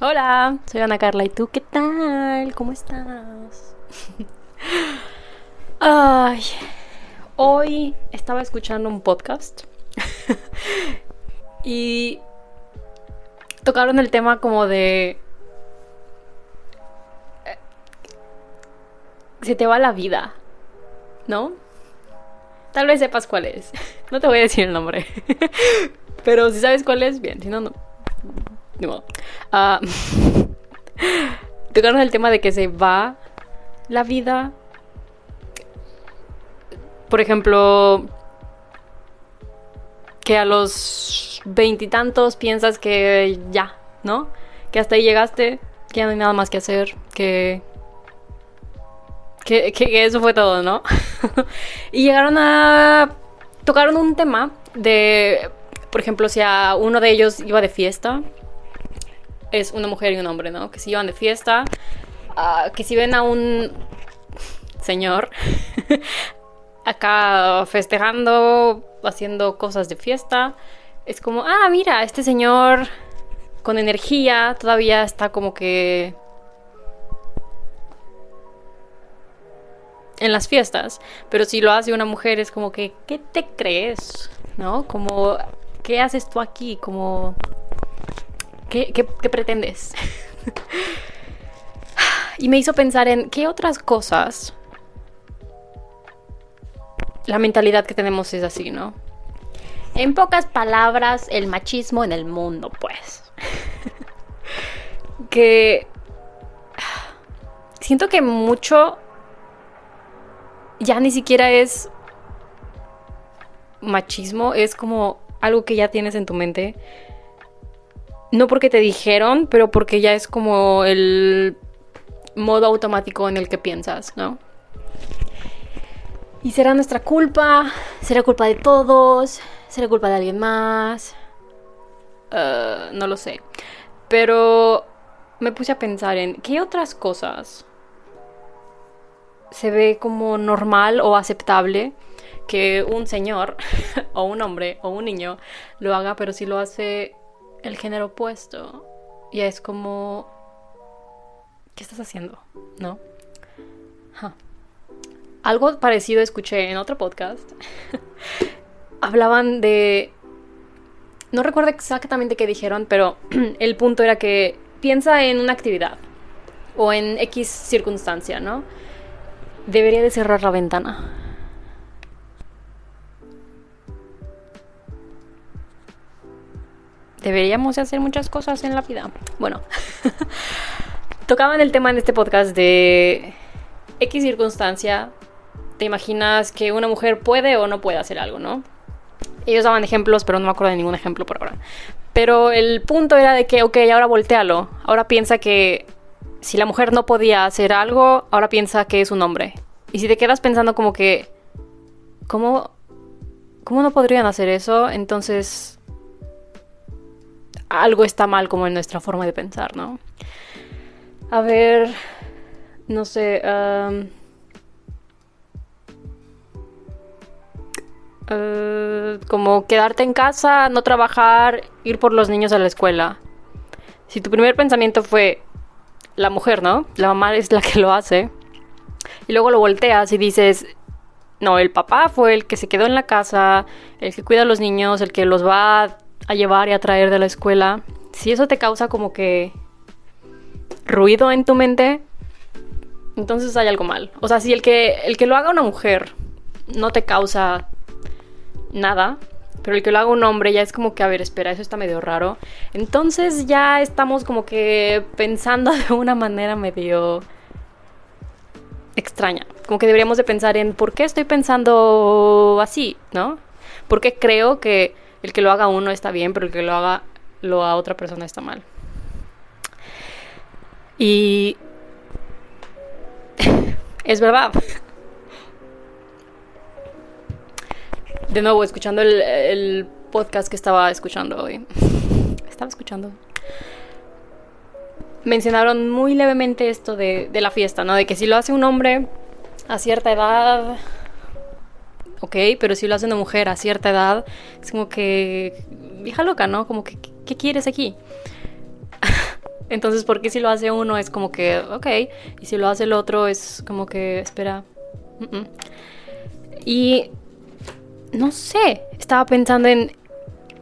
Hola, soy Ana Carla y tú, ¿qué tal? ¿Cómo estás? Ay, hoy estaba escuchando un podcast y tocaron el tema como de... eh, Se te va la vida, ¿no? Tal vez sepas cuál es. No te voy a decir el nombre. Pero si sabes cuál es, bien. Si no, no. Ni modo. Ah, el tema de que se va la vida. Por ejemplo, que a los veintitantos piensas que ya, ¿no? Que hasta ahí llegaste, que ya no hay nada más que hacer, que que, que eso fue todo, ¿no? y llegaron a... Tocaron un tema de, por ejemplo, si a uno de ellos iba de fiesta, es una mujer y un hombre, ¿no? Que si iban de fiesta, uh, que si ven a un señor acá festejando, haciendo cosas de fiesta, es como, ah, mira, este señor con energía todavía está como que en las fiestas, pero si lo hace una mujer es como que, ¿qué te crees? ¿No? Como, ¿qué haces tú aquí? Como, ¿qué, pretendes? y me hizo pensar en qué otras cosas la mentalidad que tenemos es así, ¿no? En pocas palabras, el machismo en el mundo, pues. que siento que mucho ya ni siquiera es machismo, es como algo que ya tienes en tu mente. No porque te dijeron, pero porque ya es como el modo automático en el que piensas, ¿no? Y será nuestra culpa, será culpa de todos, será culpa de alguien más. Uh, no lo sé. Pero me puse a pensar en qué otras cosas se ve como normal o aceptable que un señor o un hombre o un niño lo haga, pero si lo hace el género opuesto, ya es como, ¿qué estás haciendo? ¿No? Algo parecido escuché en otro podcast. Hablaban de... No recuerdo exactamente qué dijeron, pero el punto era que piensa en una actividad o en X circunstancia, ¿no? Debería de cerrar la ventana. Deberíamos de hacer muchas cosas en la vida. Bueno, tocaban el tema en este podcast de X circunstancia. Te imaginas que una mujer puede o no puede hacer algo, ¿no? Ellos daban ejemplos, pero no me acuerdo de ningún ejemplo por ahora. Pero el punto era de que, ok, ahora voltealo. Ahora piensa que si la mujer no podía hacer algo, ahora piensa que es un hombre. Y si te quedas pensando como que, ¿cómo, cómo no podrían hacer eso? Entonces, algo está mal como en nuestra forma de pensar, ¿no? A ver, no sé. Um, como quedarte en casa, no trabajar, ir por los niños a la escuela. Si tu primer pensamiento fue la mujer, ¿no? La mamá es la que lo hace. Y luego lo volteas y dices, no, el papá fue el que se quedó en la casa, el que cuida a los niños, el que los va a llevar y a traer de la escuela. Si eso te causa como que ruido en tu mente, entonces hay algo mal. O sea, si el que, el que lo haga una mujer no te causa nada, pero el que lo haga un hombre ya es como que, a ver, espera, eso está medio raro. Entonces ya estamos como que pensando de una manera medio extraña. Como que deberíamos de pensar en por qué estoy pensando así, ¿no? ¿Por qué creo que el que lo haga uno está bien, pero el que lo haga lo a otra persona está mal? Y es verdad. De nuevo, escuchando el, podcast que estaba escuchando hoy. Estaba escuchando. Mencionaron muy levemente esto de la fiesta, ¿no? De que si lo hace un hombre a cierta edad, ok, pero si lo hace una mujer a cierta edad, es como que, vieja loca, ¿no? Como que, ¿qué quieres aquí? Entonces, ¿por qué si lo hace uno es como que, ok, y si lo hace el otro es como que, espera. Y no sé, estaba pensando en,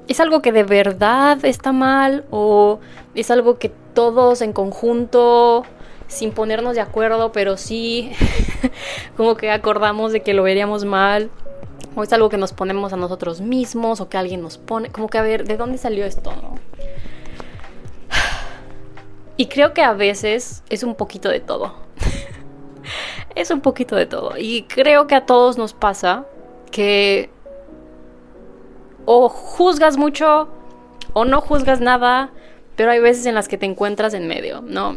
¿es algo que de verdad está mal o es algo que todos en conjunto, sin ponernos de acuerdo, pero sí, como que acordamos de que lo veríamos mal? ¿O es algo que nos ponemos a nosotros mismos o que alguien nos pone? Como que a ver, ¿de dónde salió esto? Y creo que a veces es un poquito de todo. es un poquito de todo. Y creo que a todos nos pasa que o juzgas mucho o no juzgas nada, pero hay veces en las que te encuentras en medio, ¿no?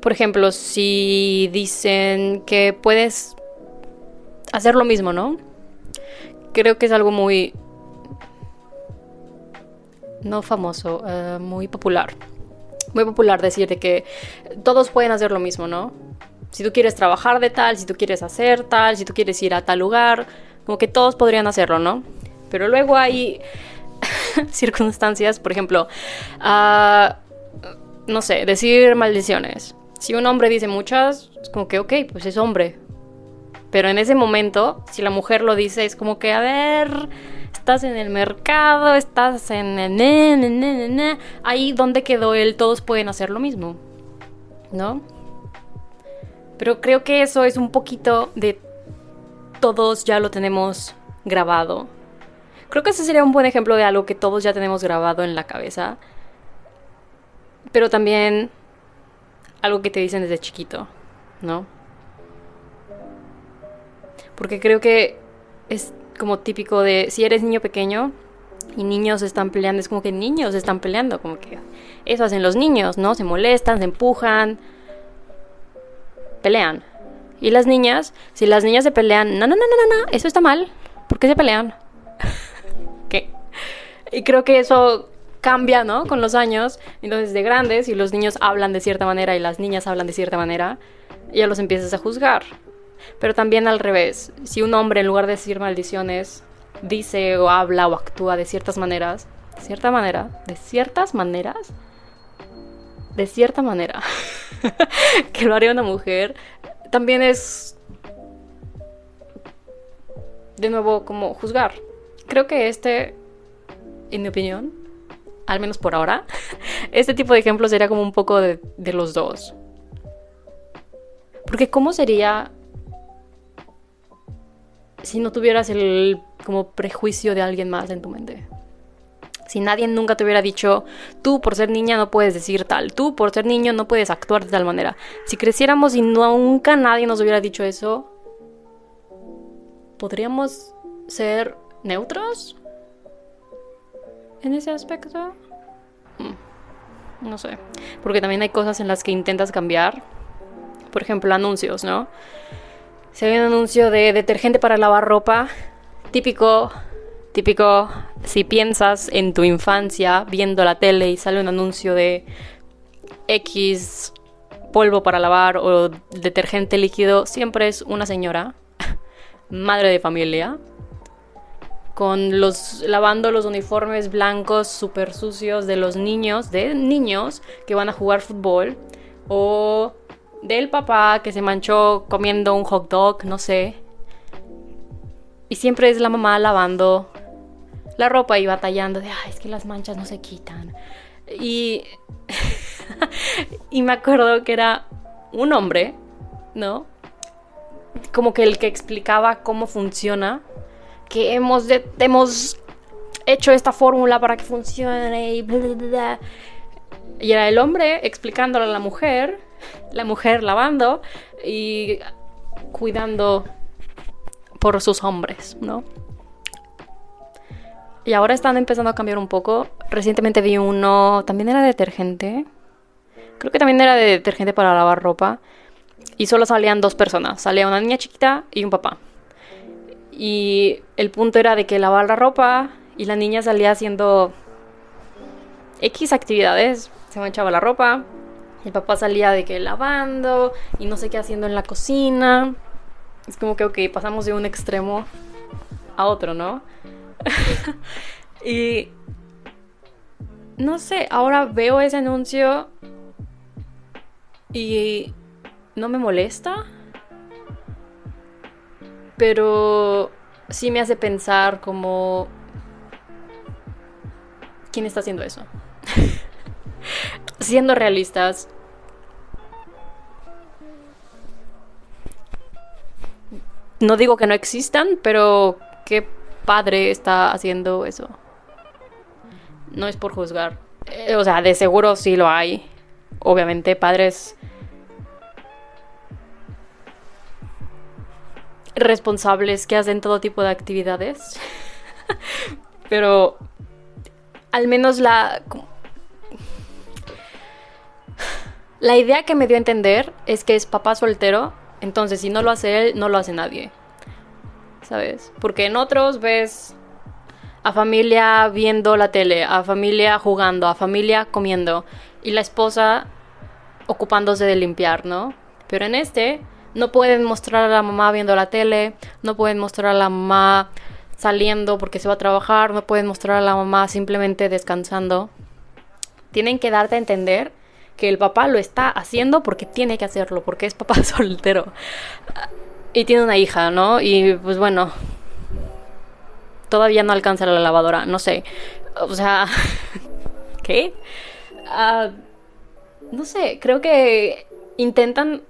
Por ejemplo, si dicen que puedes hacer lo mismo, ¿no? Creo que es algo muy no famoso, eh, muy popular. Muy popular decir de que todos pueden hacer lo mismo, ¿no? Si tú quieres trabajar de tal, si tú quieres hacer tal, si tú quieres ir a tal lugar, como que todos podrían hacerlo, ¿no? Pero luego hay circunstancias, por ejemplo, uh, no sé, decir maldiciones. Si un hombre dice muchas, es como que, ok, pues es hombre. Pero en ese momento, si la mujer lo dice, es como que, a ver, estás en el mercado, estás en... Ahí donde quedó él, todos pueden hacer lo mismo, ¿no? Pero creo que eso es un poquito de todos ya lo tenemos grabado. Creo que ese sería un buen ejemplo de algo que todos ya tenemos grabado en la cabeza. Pero también algo que te dicen desde chiquito, ¿no? Porque creo que es como típico de si eres niño pequeño y niños están peleando, es como que niños están peleando, como que eso hacen los niños, ¿no? Se molestan, se empujan, pelean. Y las niñas, si las niñas se pelean, no, no, no, no, no, eso está mal. ¿Por qué se pelean? ¿Qué? Y creo que eso cambia, ¿no? Con los años. Entonces, de grandes, y los niños hablan de cierta manera y las niñas hablan de cierta manera, ya los empiezas a juzgar. Pero también al revés, si un hombre en lugar de decir maldiciones, dice o habla o actúa de ciertas maneras, de cierta manera, de ciertas maneras, de cierta manera, que lo haría una mujer, también es, de nuevo, como juzgar. Creo que este, en mi opinión, al menos por ahora, este tipo de ejemplos sería como un poco de, los dos. Porque ¿cómo sería si no tuvieras el como prejuicio de alguien más en tu mente. Si nadie nunca te hubiera dicho, tú por ser niña no puedes decir tal, tú por ser niño no puedes actuar de tal manera. Si creciéramos y nunca nadie nos hubiera dicho eso, ¿podríamos ser neutros en ese aspecto? Mm, no sé. Porque también hay cosas en las que intentas cambiar. Por ejemplo, anuncios, ¿no? Se ve un anuncio de detergente para lavar ropa. Típico, típico, si piensas en tu infancia viendo la tele y sale un anuncio de X polvo para lavar o detergente líquido, siempre es una señora, madre de familia, con los lavando los uniformes blancos súper sucios de los niños, de niños que van a jugar fútbol o del papá que se manchó comiendo un hot dog, no sé. Y siempre es la mamá lavando la ropa y batallando de, ay, es que las manchas no se quitan. Y, y me acuerdo que era un hombre, ¿no? Como que el que explicaba cómo funciona, que hemos, hemos hecho esta fórmula para que funcione y Y era el hombre explicándole a la mujer la mujer lavando y cuidando por sus hombres, ¿no? Y ahora están empezando a cambiar un poco. Recientemente vi uno, también era detergente. Creo que también era de detergente para lavar ropa. Y solo salían dos personas. Salía una niña chiquita y un papá. Y el punto era de que lavaba la ropa y la niña salía haciendo X actividades. Se manchaba la ropa, el papá salía de que lavando y no sé qué haciendo en la cocina. Es como que, ok, pasamos de un extremo a otro, ¿no? y no sé, ahora veo ese anuncio y no me molesta, pero sí me hace pensar como... ¿Quién está haciendo eso? Siendo realistas, no digo que no existan, pero qué padre está haciendo eso. No es por juzgar. Eh, o sea, de seguro sí lo hay. Obviamente, padres responsables que hacen todo tipo de actividades. pero al menos la... La idea que me dio a entender es que es papá soltero entonces, si no lo hace él, no lo hace nadie. ¿Sabes? Porque en otros ves a familia viendo la tele, a familia jugando, a familia comiendo y la esposa ocupándose de limpiar, ¿no? Pero en este no pueden mostrar a la mamá viendo la tele, no pueden mostrar a la mamá saliendo porque se va a trabajar, no pueden mostrar a la mamá simplemente descansando. Tienen que darte a entender que el papá lo está haciendo porque tiene que hacerlo, porque es papá soltero. Y tiene una hija, ¿no? Y pues bueno, todavía no alcanza la lavadora, no sé. O sea, ¿qué? Ah, no sé, creo que intentan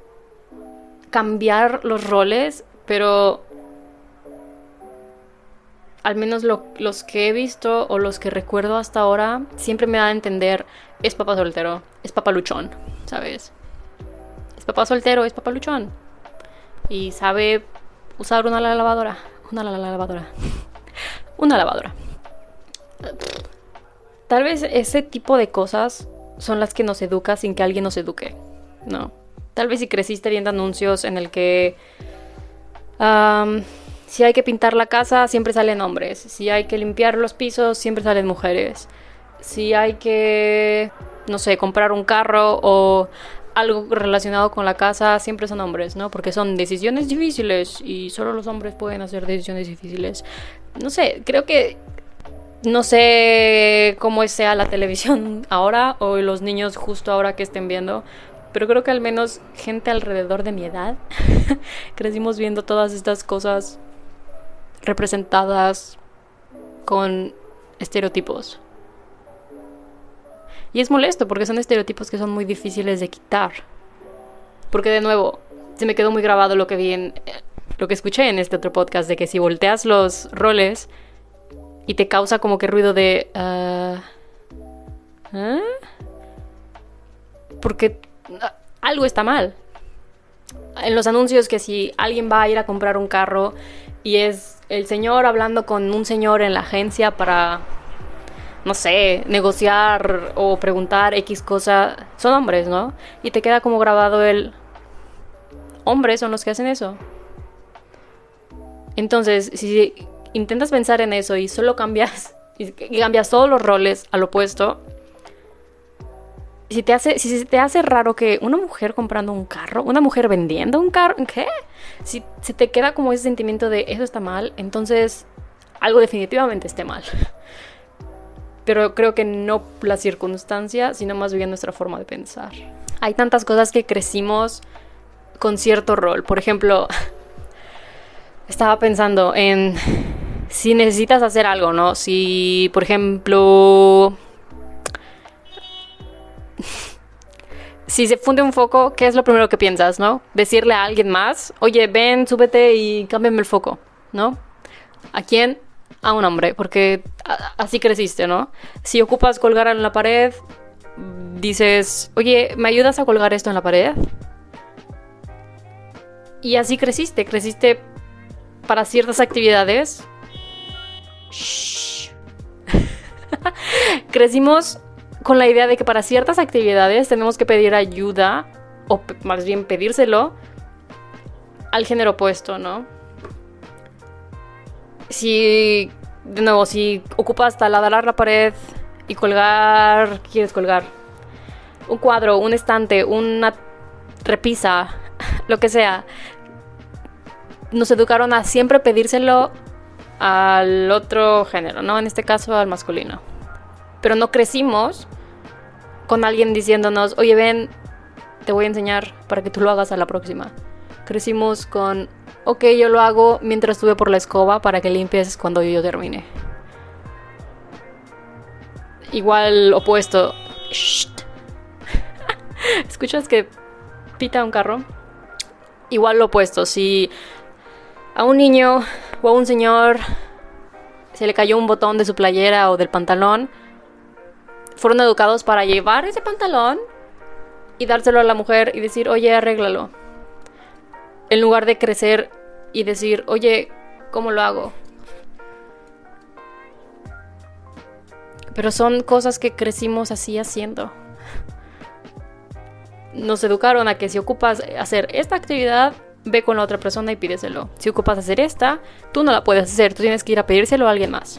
cambiar los roles, pero al menos los que he visto o los que recuerdo hasta ahora, siempre me da a entender, es papá soltero, es papá luchón, ¿sabes? Es papá soltero, es papá luchón. Y sabe usar una lavadora, una lavadora, una lavadora. Tal vez ese tipo de cosas son las que nos educa sin que alguien nos eduque, ¿no? Tal vez si creciste viendo anuncios en el que... Si hay que pintar la casa, siempre salen hombres. Si hay que limpiar los pisos, siempre salen mujeres. Si hay que, no sé, comprar un carro o algo relacionado con la casa, siempre son hombres, ¿no? Porque son decisiones difíciles y solo los hombres pueden hacer decisiones difíciles. No sé, creo que no sé cómo sea la televisión ahora o los niños justo ahora que estén viendo, pero creo que al menos gente alrededor de mi edad crecimos viendo todas estas cosas representadas con estereotipos. Y es molesto porque son estereotipos que son muy difíciles de quitar. Porque de nuevo, se me quedó muy grabado lo que vi en lo que escuché en este otro podcast de que si volteas los roles y te causa como que ruido de ah, ¿eh? porque algo está mal. En los anuncios que si alguien va a ir a comprar un carro y es el señor hablando con un señor en la agencia para, no sé, negociar o preguntar X cosa, son hombres, ¿no? Y te queda como grabado el... Hombres son los que hacen eso. Entonces, si intentas pensar en eso y solo cambias, y cambias todos los roles al opuesto, si te hace, si te hace raro que una mujer comprando un carro, una mujer vendiendo un carro, ¿qué? Si, si te queda como ese sentimiento de eso está mal, entonces algo definitivamente esté mal. Pero creo que no la circunstancia, sino más bien nuestra forma de pensar. Hay tantas cosas que crecimos con cierto rol. Por ejemplo, estaba pensando en si necesitas hacer algo, ¿no? Si, por ejemplo, si se funde un foco, ¿qué es lo primero que piensas, no? Decirle a alguien más, oye, ven, súbete y cámbiame el foco, ¿no? ¿A quién? A un hombre, porque así creciste, ¿no? Si ocupas colgar en la pared, dices, oye, ¿me ayudas a colgar esto en la pared? Y así creciste, creciste para ciertas actividades. Crecimos con la idea de que para ciertas actividades tenemos que pedir ayuda, o más bien pedírselo, al género opuesto, ¿no? Si, de nuevo, si ocupas taladrar la pared y colgar, ¿qué quieres colgar? Un cuadro, un estante, una repisa, lo que sea. Nos educaron a siempre pedírselo al otro género, ¿no? En este caso al masculino. Pero no crecimos con alguien diciéndonos, oye, ven, te voy a enseñar para que tú lo hagas a la próxima. Crecimos con, ok, yo lo hago mientras estuve por la escoba para que limpies cuando yo termine. Igual opuesto. ¿Escuchas que pita un carro? Igual lo opuesto. Si a un niño o a un señor se le cayó un botón de su playera o del pantalón, fueron educados para llevar ese pantalón y dárselo a la mujer y decir, oye, arréglalo. En lugar de crecer y decir, oye, ¿cómo lo hago? Pero son cosas que crecimos así haciendo. Nos educaron a que si ocupas hacer esta actividad, ve con la otra persona y pídeselo. Si ocupas hacer esta, tú no la puedes hacer, tú tienes que ir a pedírselo a alguien más.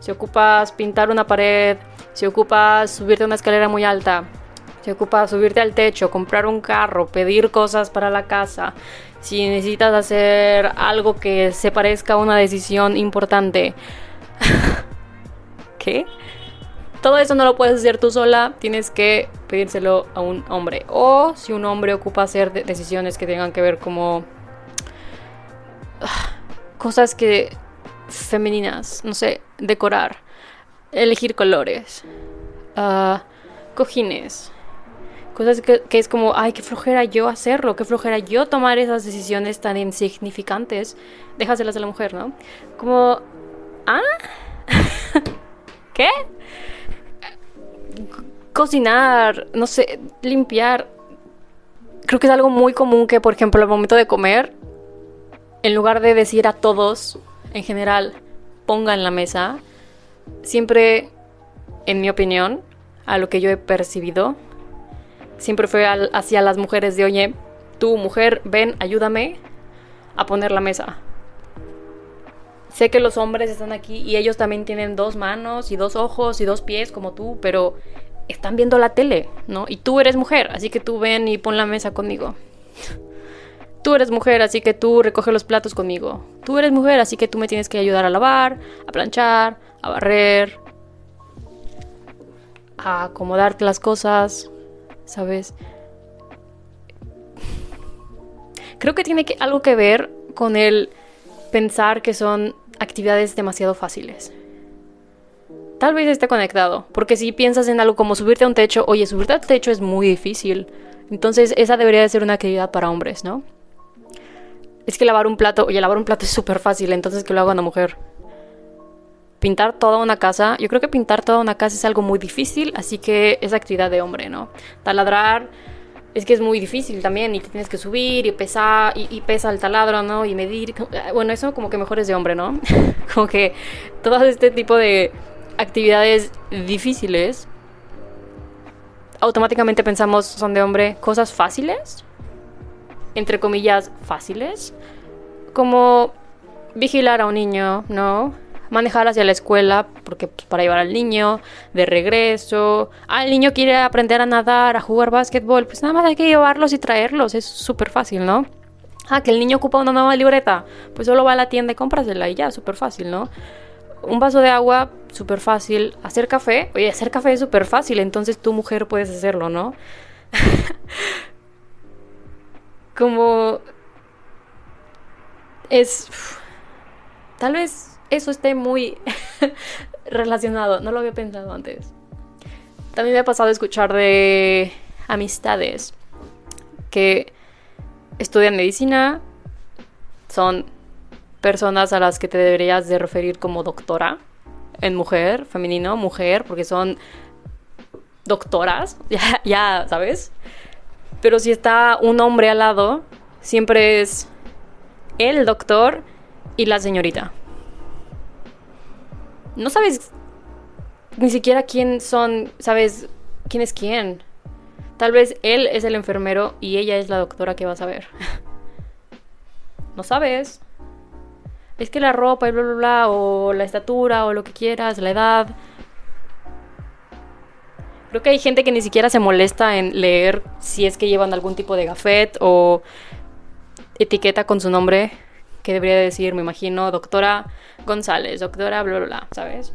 Si ocupas pintar una pared, si ocupas subirte a una escalera muy alta, si ocupas subirte al techo, comprar un carro, pedir cosas para la casa, si necesitas hacer algo que se parezca a una decisión importante. ¿Qué? Todo eso no lo puedes hacer tú sola, tienes que pedírselo a un hombre. O si un hombre ocupa hacer decisiones que tengan que ver como cosas que femeninas, no sé, decorar, elegir colores, uh, cojines, cosas que, que, es como, ay, qué flojera yo hacerlo, qué flojera yo tomar esas decisiones tan insignificantes, déjaselas a la mujer, ¿no? Como, ¿ah? ¿Qué? cocinar, no sé, limpiar. Creo que es algo muy común que, por ejemplo, al momento de comer, en lugar de decir a todos, en general, pongan la mesa, siempre, en mi opinión, a lo que yo he percibido, siempre fue hacia las mujeres de, oye, tú mujer, ven, ayúdame a poner la mesa. Sé que los hombres están aquí y ellos también tienen dos manos y dos ojos y dos pies como tú, pero están viendo la tele, ¿no? Y tú eres mujer, así que tú ven y pon la mesa conmigo. Tú eres mujer, así que tú recoge los platos conmigo. Tú eres mujer, así que tú me tienes que ayudar a lavar, a planchar, a barrer, a acomodarte las cosas, ¿sabes? Creo que tiene que, algo que ver con el pensar que son actividades demasiado fáciles. Tal vez esté conectado, porque si piensas en algo como subirte a un techo, oye, subirte al techo es muy difícil. Entonces esa debería de ser una actividad para hombres, ¿no? Es que lavar un plato, oye, lavar un plato es súper fácil, entonces que lo haga una mujer. Pintar toda una casa, yo creo que pintar toda una casa es algo muy difícil, así que es actividad de hombre, ¿no? Taladrar, es que es muy difícil también y te tienes que subir y pesar y, pesa el taladro, ¿no? Y medir. Bueno, eso como que mejor es de hombre, ¿no? como que todo este tipo de actividades difíciles automáticamente pensamos son de hombre cosas fáciles, entre comillas fáciles, como vigilar a un niño, ¿no? Manejar hacia la escuela, porque pues, para llevar al niño de regreso. Ah, el niño quiere aprender a nadar, a jugar básquetbol, pues nada más hay que llevarlos y traerlos, es súper fácil, ¿no? Ah, que el niño ocupa una nueva libreta, pues solo va a la tienda y cómprasela y ya, súper fácil, ¿no? Un vaso de agua, súper fácil. Hacer café, oye, hacer café es súper fácil, entonces tu mujer puedes hacerlo, ¿no? Como es... Tal vez eso esté muy relacionado. No lo había pensado antes. También me ha pasado escuchar de amistades que estudian medicina, son personas a las que te deberías de referir como doctora, en mujer, femenino, mujer, porque son doctoras, ya, ya, ¿sabes? Pero si está un hombre al lado, siempre es el doctor y la señorita no sabes ni siquiera quién son, sabes quién es quién. Tal vez él es el enfermero y ella es la doctora que vas a ver. no sabes. Es que la ropa y bla, bla, bla, o la estatura, o lo que quieras, la edad. Creo que hay gente que ni siquiera se molesta en leer si es que llevan algún tipo de gafet o etiqueta con su nombre que debería decir, me imagino, doctora González, doctora bla, bla, bla, ¿sabes?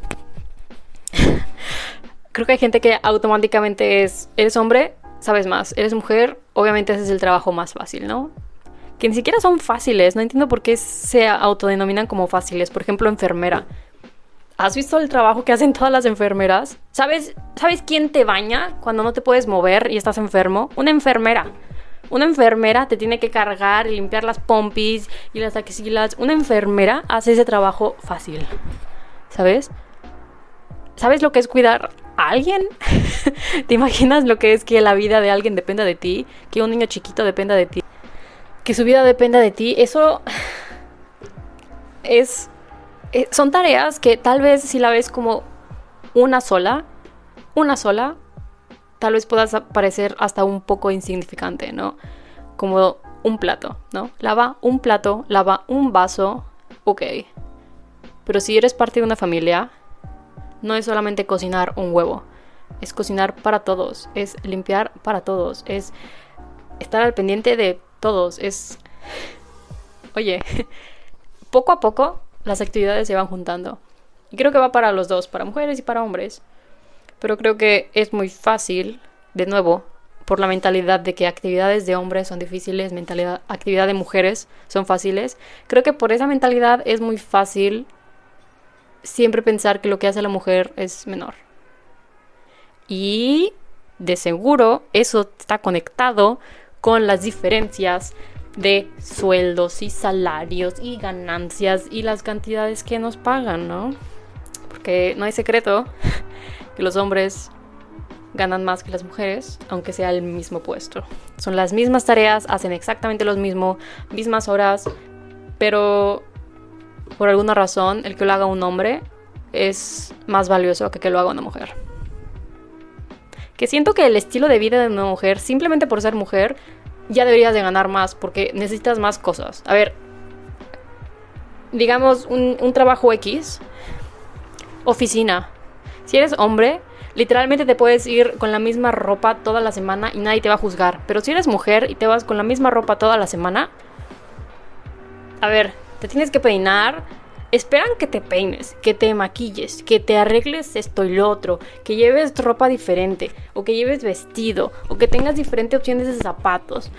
creo que hay gente que automáticamente es, eres hombre, sabes más, eres mujer, obviamente ese es el trabajo más fácil, ¿no? Que ni siquiera son fáciles, no entiendo por qué se autodenominan como fáciles. Por ejemplo, enfermera. ¿Has visto el trabajo que hacen todas las enfermeras? ¿Sabes, ¿Sabes quién te baña cuando no te puedes mover y estás enfermo? Una enfermera. Una enfermera te tiene que cargar y limpiar las pompis y las axilas. Una enfermera hace ese trabajo fácil. ¿Sabes? ¿Sabes lo que es cuidar a alguien? ¿Te imaginas lo que es que la vida de alguien dependa de ti? Que un niño chiquito dependa de ti. Que su vida dependa de ti. Eso es eh, son tareas que tal vez si la ves como una sola, una sola, tal vez puedas parecer hasta un poco insignificante, ¿no? Como un plato, ¿no? Lava un plato, lava un vaso, ok. Pero si eres parte de una familia, no es solamente cocinar un huevo, es cocinar para todos, es limpiar para todos, es estar al pendiente de todos, es... Oye, poco a poco las actividades se van juntando. Y creo que va para los dos, para mujeres y para hombres. Pero creo que es muy fácil, de nuevo, por la mentalidad de que actividades de hombres son difíciles, mentalidad, actividad de mujeres son fáciles. Creo que por esa mentalidad es muy fácil siempre pensar que lo que hace la mujer es menor. Y de seguro eso está conectado con las diferencias de sueldos y salarios y ganancias y las cantidades que nos pagan, ¿no? Porque no hay secreto que los hombres ganan más que las mujeres, aunque sea el mismo puesto. Son las mismas tareas, hacen exactamente lo mismo, mismas horas, pero por alguna razón el que lo haga un hombre es más valioso que que lo haga una mujer. Que siento que el estilo de vida de una mujer, simplemente por ser mujer, ya deberías de ganar más porque necesitas más cosas. A ver, digamos un, un trabajo X, oficina. Si eres hombre, literalmente te puedes ir con la misma ropa toda la semana y nadie te va a juzgar. Pero si eres mujer y te vas con la misma ropa toda la semana, a ver, te tienes que peinar, esperan que te peines, que te maquilles, que te arregles esto y lo otro, que lleves ropa diferente, o que lleves vestido, o que tengas diferentes opciones de zapatos.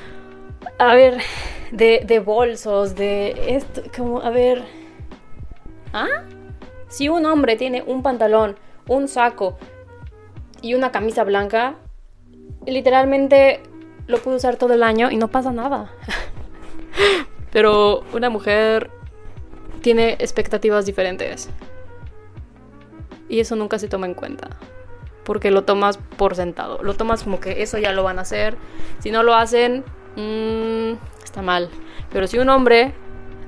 A ver, de, bolsos, de esto, como, a ver. ¿Ah? Si un hombre tiene un pantalón, un saco y una camisa blanca, literalmente lo puede usar todo el año y no pasa nada. Pero una mujer tiene expectativas diferentes. Y eso nunca se toma en cuenta. Porque lo tomas por sentado. Lo tomas como que eso ya lo van a hacer. Si no lo hacen, mmm, está mal. Pero si un hombre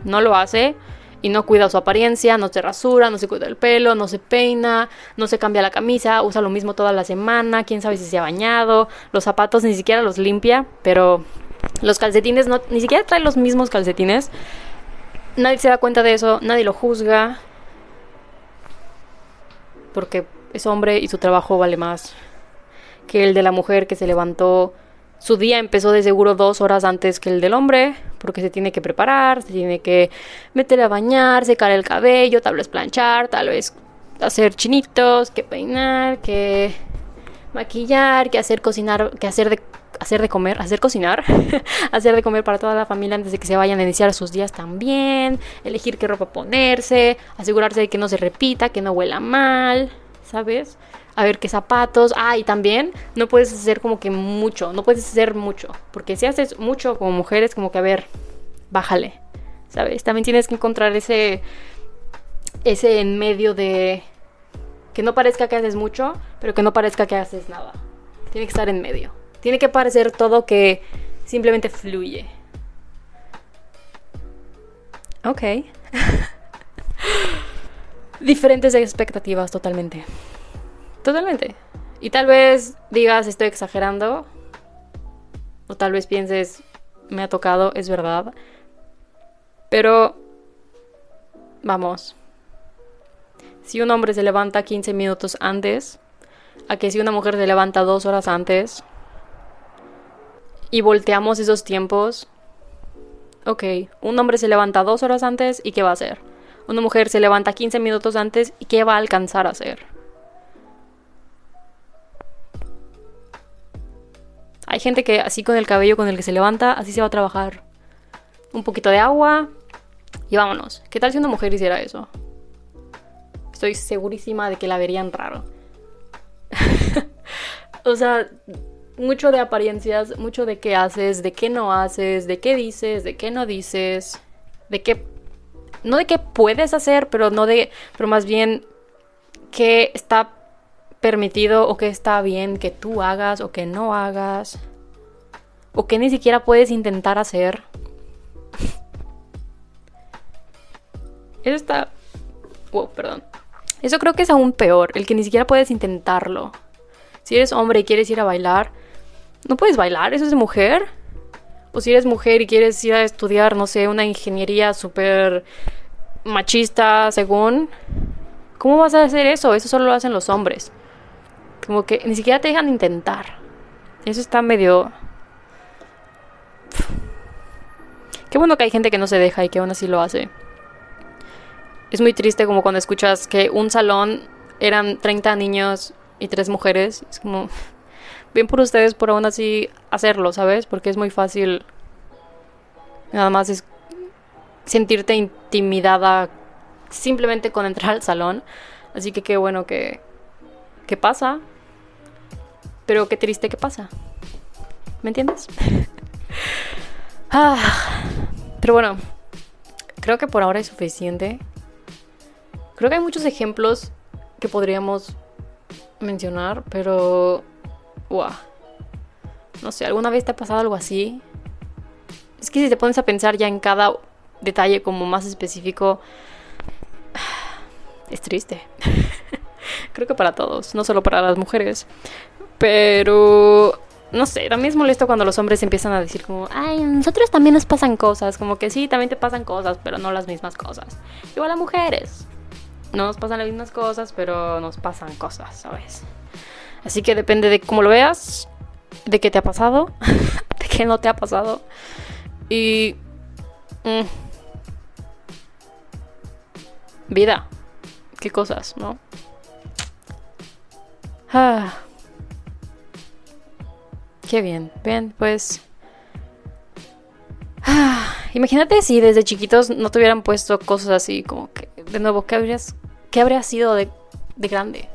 no lo hace y no cuida su apariencia, no se rasura, no se cuida el pelo, no se peina, no se cambia la camisa, usa lo mismo toda la semana, quién sabe si se ha bañado, los zapatos ni siquiera los limpia, pero los calcetines no, ni siquiera trae los mismos calcetines nadie se da cuenta de eso, nadie lo juzga, porque es hombre y su trabajo vale más que el de la mujer que se levantó. Su día empezó de seguro dos horas antes que el del hombre, porque se tiene que preparar, se tiene que meter a bañar, secar el cabello, tal vez planchar, tal vez hacer chinitos, que peinar, que maquillar, que hacer cocinar, que hacer de hacer de comer, hacer cocinar, hacer de comer para toda la familia antes de que se vayan a iniciar sus días también, elegir qué ropa ponerse, asegurarse de que no se repita, que no huela mal, ¿sabes? A ver qué zapatos. Ah, y también no puedes hacer como que mucho, no puedes hacer mucho, porque si haces mucho como mujeres, como que a ver, bájale, ¿sabes? También tienes que encontrar ese ese en medio de que no parezca que haces mucho, pero que no parezca que haces nada. Tiene que estar en medio. Tiene que parecer todo que simplemente fluye. Ok. Diferentes expectativas, totalmente. Totalmente. Y tal vez digas, estoy exagerando. O tal vez pienses, me ha tocado, es verdad. Pero, vamos. Si un hombre se levanta 15 minutos antes, a que si una mujer se levanta dos horas antes, y volteamos esos tiempos, ok, un hombre se levanta dos horas antes y ¿qué va a hacer? Una mujer se levanta 15 minutos antes y ¿qué va a alcanzar a hacer? Hay gente que así con el cabello con el que se levanta, así se va a trabajar. Un poquito de agua y vámonos. ¿Qué tal si una mujer hiciera eso? Estoy segurísima de que la verían raro. o sea, mucho de apariencias, mucho de qué haces, de qué no haces, de qué dices, de qué no dices, de qué no de qué puedes hacer, pero no de pero más bien qué está permitido o qué está bien que tú hagas o que no hagas o que ni siquiera puedes intentar hacer. Eso está wow, perdón. Eso creo que es aún peor, el que ni siquiera puedes intentarlo. Si eres hombre y quieres ir a bailar, no puedes bailar, eso es de mujer. O si eres mujer y quieres ir a estudiar, no sé, una ingeniería súper machista, según. ¿Cómo vas a hacer eso? Eso solo lo hacen los hombres. Como que ni siquiera te dejan intentar. Eso está medio... Qué bueno que hay gente que no se deja y que aún así lo hace. Es muy triste como cuando escuchas que un salón eran 30 niños y 3 mujeres. Es como bien por ustedes por aún así hacerlo, ¿sabes? Porque es muy fácil. Nada más es sentirte intimidada simplemente con entrar al salón. Así que qué bueno que, que pasa. Pero qué triste que pasa. ¿Me entiendes? ah, pero bueno, creo que por ahora es suficiente. Creo que hay muchos ejemplos que podríamos mencionar, pero no sé, ¿alguna vez te ha pasado algo así? Es que si te pones a pensar ya en cada detalle como más específico, es triste. Creo que para todos, no solo para las mujeres. Pero, no sé, también es molesto cuando los hombres empiezan a decir como, ay, a nosotros también nos pasan cosas. Como que sí, también te pasan cosas, pero no las mismas cosas. Igual a mujeres. No nos pasan las mismas cosas, pero nos pasan cosas, ¿sabes? Así que depende de cómo lo veas, de qué te ha pasado, de qué no te ha pasado. Y... Mm, vida. Qué cosas, ¿no? Ah. Qué bien. Bien, pues... Ah, imagínate si desde chiquitos no te hubieran puesto cosas así, como que, de nuevo, ¿qué, habrías, qué habría sido de, de grande?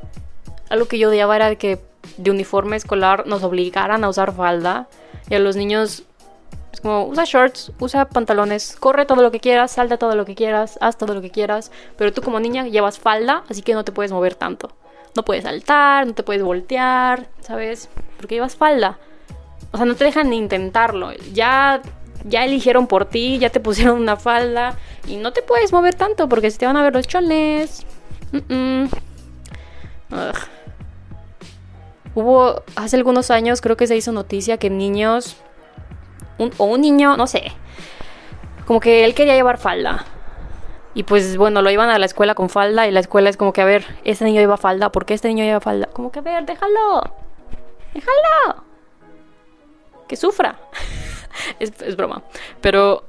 algo que yo odiaba era que de uniforme escolar nos obligaran a usar falda y a los niños es como usa shorts, usa pantalones, corre todo lo que quieras, salta todo lo que quieras, haz todo lo que quieras, pero tú como niña llevas falda, así que no te puedes mover tanto. No puedes saltar, no te puedes voltear, ¿sabes? Porque llevas falda. O sea, no te dejan ni intentarlo. Ya ya eligieron por ti, ya te pusieron una falda y no te puedes mover tanto porque se te van a ver los chones. Hubo hace algunos años, creo que se hizo noticia que niños, o un niño, no sé, como que él quería llevar falda. Y pues bueno, lo iban a la escuela con falda y la escuela es como que, a ver, este niño lleva falda, ¿por qué este niño lleva falda? Como que, a ver, déjalo, déjalo, que sufra. es, broma, pero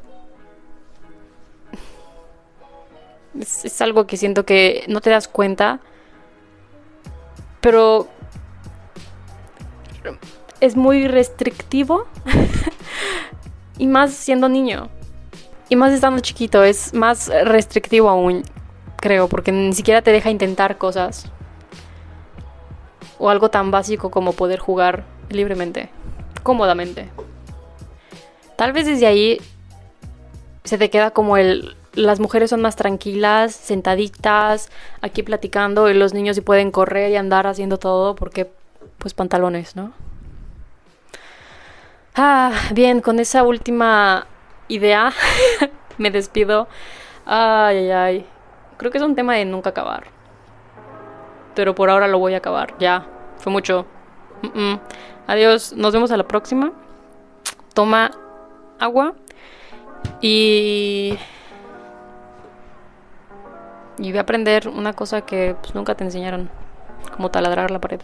es, es algo que siento que no te das cuenta, pero es muy restrictivo. y más siendo niño. Y más estando chiquito, es más restrictivo aún, creo, porque ni siquiera te deja intentar cosas. O algo tan básico como poder jugar libremente, cómodamente. Tal vez desde ahí se te queda como el... Las mujeres son más tranquilas, sentaditas, aquí platicando, y los niños sí pueden correr y andar haciendo todo porque pues pantalones, ¿no? Ah, bien, con esa última idea me despido. Ay, ay, ay. Creo que es un tema de nunca acabar. Pero por ahora lo voy a acabar. Ya, fue mucho. Adiós, nos vemos a la próxima. Toma agua. Y... Y voy a aprender una cosa que pues, nunca te enseñaron. Como taladrar la pared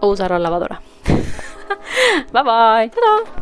o usar la lavadora. bye bye.